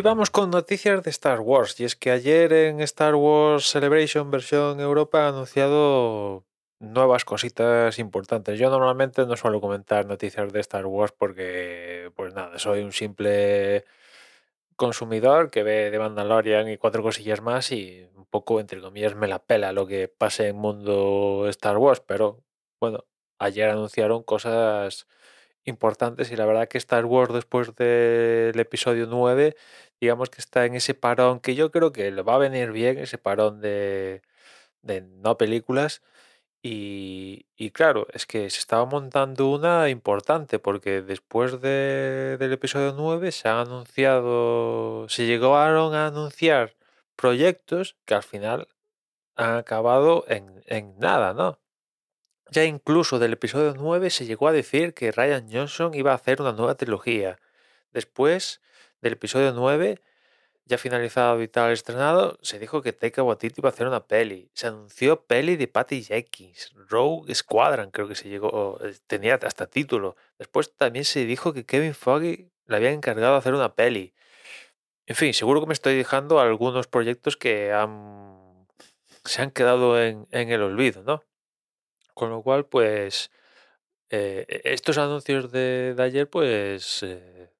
hoy vamos con noticias de Star Wars. Y es que ayer en Star Wars Celebration versión Europa ha anunciado nuevas cositas importantes. Yo normalmente no suelo comentar noticias de Star Wars porque, pues nada, soy un simple consumidor que ve de Mandalorian y cuatro cosillas más y un poco, entre comillas, me la pela lo que pase en mundo Star Wars. Pero bueno, ayer anunciaron cosas importantes y la verdad que Star Wars después del episodio 9 digamos que está en ese parón que yo creo que le va a venir bien ese parón de, de no películas y, y claro, es que se estaba montando una importante porque después de- del episodio 9 se han anunciado, se llegaron a anunciar proyectos que al final han acabado en, en nada, ¿no? Ya incluso del episodio 9 se llegó a decir que Ryan Johnson iba a hacer una nueva trilogía. Después del episodio 9, ya finalizado y tal estrenado, se dijo que Taika Waititi iba a hacer una peli. Se anunció peli de Patty Jenkins, Rogue Squadron, creo que se llegó, eh, tenía hasta título. Después también se dijo que Kevin Feige le había encargado de hacer una peli. En fin, seguro que me estoy dejando algunos proyectos que han, se han quedado en el olvido, ¿no? Con lo cual, pues, eh, e- estos anuncios de, ayer, pues, eh,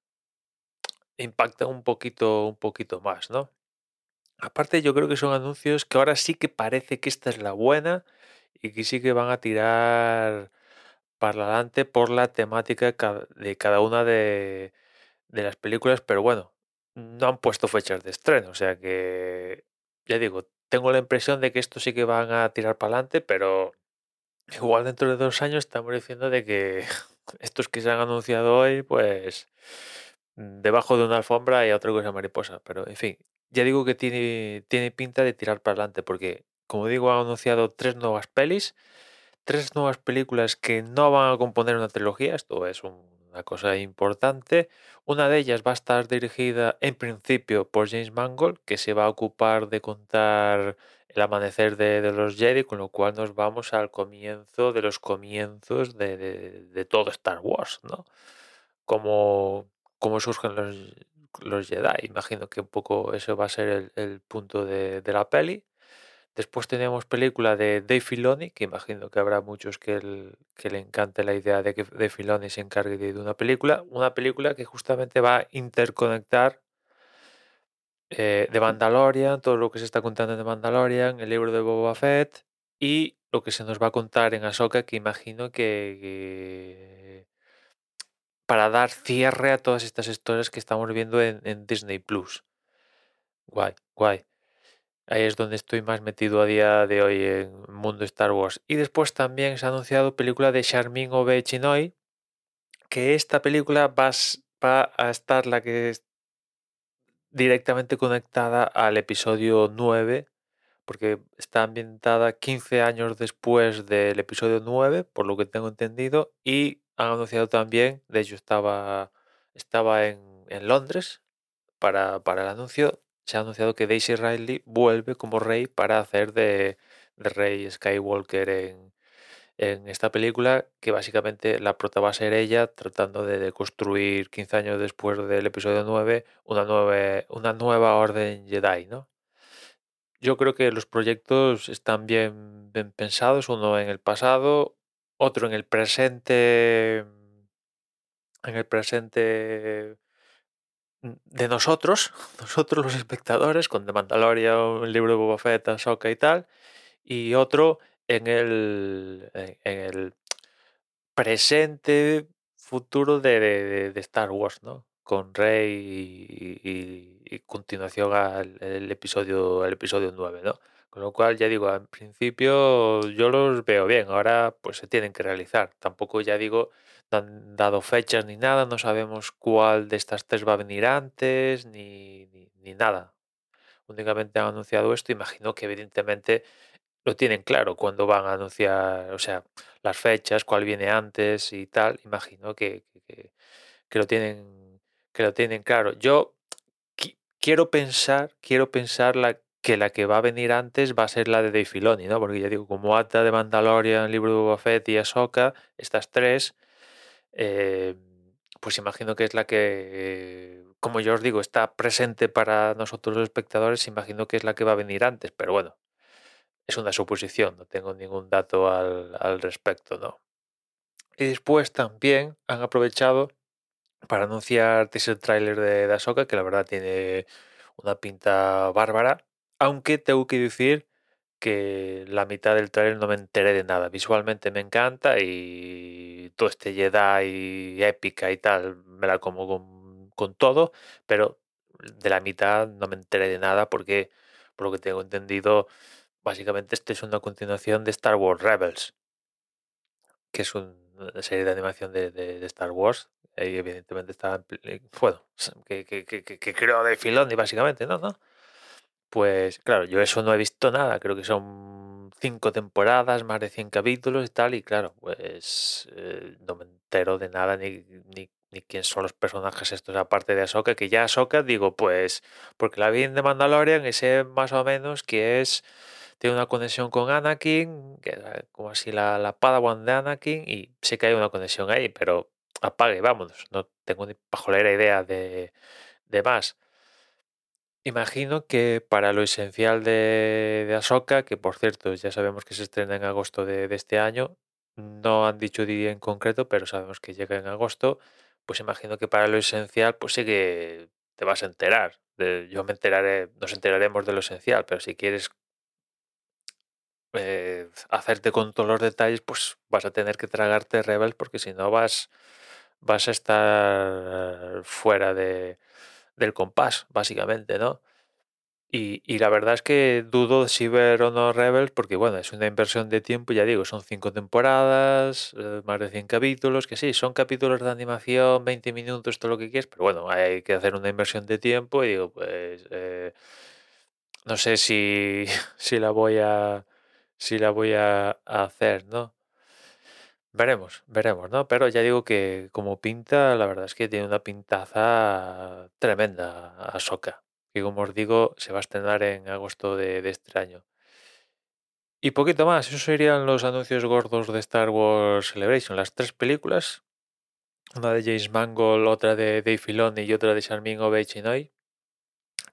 impactan un poquito, un poquito más, ¿no? Aparte, yo creo que son anuncios que ahora sí que parece que esta es la buena y que sí que van a tirar para adelante por la temática de ca- de cada una de, de las películas, pero bueno, no han puesto fechas de estreno, o sea que, ya digo, tengo la impresión de que esto sí que van a tirar para adelante, pero Igual dentro de dos años estamos diciendo de que estos que se han anunciado hoy, pues debajo de una alfombra hay otra cosa mariposa. Pero en fin, ya digo que tiene, tiene pinta de tirar para adelante, porque como digo, han anunciado tres nuevas pelis, tres nuevas películas que no van a componer una trilogía, esto es un- una cosa importante. Una de ellas va a estar dirigida en principio por James Mangold, que se va a ocupar de contar el amanecer de, los Jedi, con lo cual nos vamos al comienzo de los comienzos de, todo Star Wars, ¿no? Cómo, cómo surgen los, los Jedi. Imagino que un poco eso va a ser el, el punto de la peli. Después tenemos película de Dave Filoni, que imagino que habrá muchos que, el- que le encante la idea de que Dave Filoni se encargue de, una película. Una película que justamente va a interconectar eh, de Mandalorian, todo lo que se está contando de Mandalorian, el libro de Boba Fett y lo que se nos va a contar en Ahsoka, que imagino que, que para dar cierre a todas estas historias que estamos viendo en, en Disney Plus. Guay, guay. Ahí es donde estoy más metido a día de hoy en el mundo Star Wars. Y después también se ha anunciado película de Charmin Obe Chinoy, que esta película va, a estar la que es directamente conectada al episodio 9, porque está ambientada 15 años después del episodio 9, por lo que tengo entendido, y han anunciado también, de hecho estaba, estaba en, Londres para el anuncio, se ha anunciado que Daisy Ridley vuelve como rey para hacer de, de rey Skywalker en, en esta película, que básicamente la prota va a ser ella tratando de, construir 15 años después del episodio 9 una nueva, una nueva orden Jedi, ¿no? Yo creo que los proyectos están bien, bien pensados, uno en el pasado, otro en el presente, en el presente de nosotros, nosotros los espectadores, con The Mandalorian, el libro de Boba Fett, Ahsoka y tal, y otro en el, en, el presente, futuro de, de- de- Star Wars, ¿no? Con Rey y, y- continuación al el episodio, el episodio 9, ¿no? Con lo cual, ya digo, al principio yo los veo bien, ahora pues se tienen que realizar. Tampoco, ya digo, han dado fechas ni nada, no sabemos cuál de estas tres va a venir antes, ni, ni, nada. Únicamente han anunciado esto, imagino que evidentemente lo tienen claro cuando van a anunciar, o sea, las fechas, cuál viene antes y tal. Imagino que, que, que- lo tienen, que lo tienen claro. Yo qui- quiero pensar, quiero pensar que la que va a venir antes va a ser la de Dave Filoni, ¿no? Porque ya digo, como Ata de Mandalorian, libro de Boba y Ahsoka, estas tres, eh, pues imagino que es la que, como yo os digo, está presente para nosotros los espectadores, imagino que es la que va a venir antes, pero bueno, es una suposición, no tengo ningún dato al, al respecto, ¿no? Y después también han aprovechado para anunciar teaser trailer de, de Ahsoka, que la verdad tiene una pinta bárbara, aunque tengo que decir que la mitad del trailer no me enteré de nada. Visualmente me encanta y todo este Jedi épica y tal, me la como con, con todo, pero de la mitad no me enteré de nada porque, por lo que tengo entendido, básicamente esto es una continuación de Star Wars Rebels, que es un- una serie de animación de, de- Star Wars. Y evidentemente está, eh, bueno, que, que, que, que, creó de Filoni, básicamente, ¿no? ¿no? Pues claro, yo eso no he visto nada, creo que son cinco temporadas, más de 100 capítulos y tal, y claro, pues eh, no me entero de nada ni, ni, ni quién son los personajes estos aparte de Ahsoka, que ya Ahsoka digo, pues, porque la vi en The Mandalorian y sé más o menos que es, tiene una conexión con Anakin, que era como así la, la Padawan de Anakin, y sé que hay una conexión ahí, pero apague, vámonos, no tengo ni pajolera idea de, de más. Imagino que para lo esencial de, de Ahsoka, que por cierto ya sabemos que se estrena en agosto de, este año, no han dicho día en concreto, pero sabemos que llega en agosto, pues imagino que para lo esencial, pues sí que te vas a enterar. yo me enteraré, nos enteraremos de lo esencial, pero si quieres eh, hacerte con todos los detalles, pues vas a tener que tragarte Rebels, porque si no vas, vas a estar fuera de, del compás, básicamente, ¿no? Y, y la verdad es que dudo si ver o no Rebels, porque bueno, es una inversión de tiempo, ya digo, son cinco temporadas, eh, más de 100 capítulos, que sí, son capítulos de animación, 20 minutos, todo lo que quieras, pero bueno, hay que hacer una inversión de tiempo y digo, pues eh, no sé si, si la voy a si la voy a, a hacer, ¿no? Veremos, veremos, ¿no? Pero ya digo que como pinta, la verdad es que tiene una pintaza tremenda Ahsoka. Y como os digo, se va a estrenar en agosto de, este año. Y poquito más, esos serían los anuncios gordos de Star Wars Celebration. Las tres películas, una de James Mangold, otra de Dave Filoni y otra de Charmin Obey.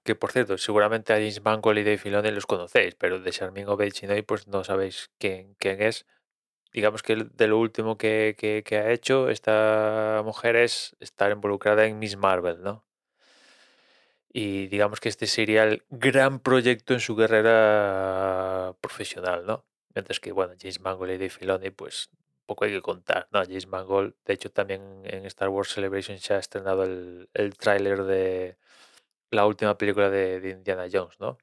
Que por cierto, seguramente a James Mangold y Dave Filoni los conocéis, pero de Charmin Obey pues no sabéis quién, quién es digamos que de lo último que, que- ha hecho esta mujer es estar involucrada en Miss Marvel, ¿no? Y digamos que este sería el gran proyecto en su carrera profesional, ¿no? Mientras que, bueno, James Mangold y Dave Filoni, pues poco hay que contar, ¿no? James Mangold, de hecho, también en Star Wars Celebration se ha estrenado el, el tráiler de la última película de, de Indiana Jones, ¿no?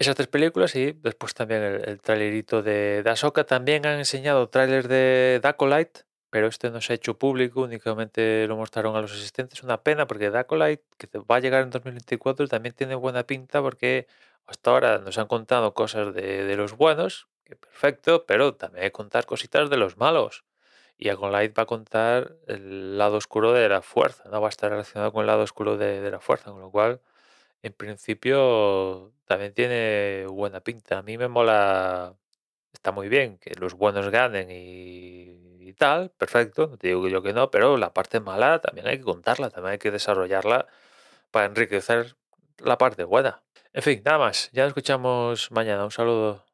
Esas tres películas y después también el, el trailerito de, de Ahsoka. También han enseñado tráiler de Dacolite, pero este no se ha hecho público, únicamente lo mostraron a los asistentes. Una pena porque Dacolite, que va a llegar en 2024, también tiene buena pinta porque hasta ahora nos han contado cosas de, los buenos, perfecto, pero también contar cositas de los malos. Y Acolyte va a contar el lado oscuro de la fuerza, no va a estar relacionado con el lado oscuro de, de la fuerza, con lo cual en principio también tiene buena pinta. A mí me mola, está muy bien que los buenos ganen y, y tal, perfecto, no te digo yo que no, pero la parte mala también hay que contarla, también hay que desarrollarla para enriquecer la parte buena. En fin, nada más, ya nos escuchamos mañana, un saludo.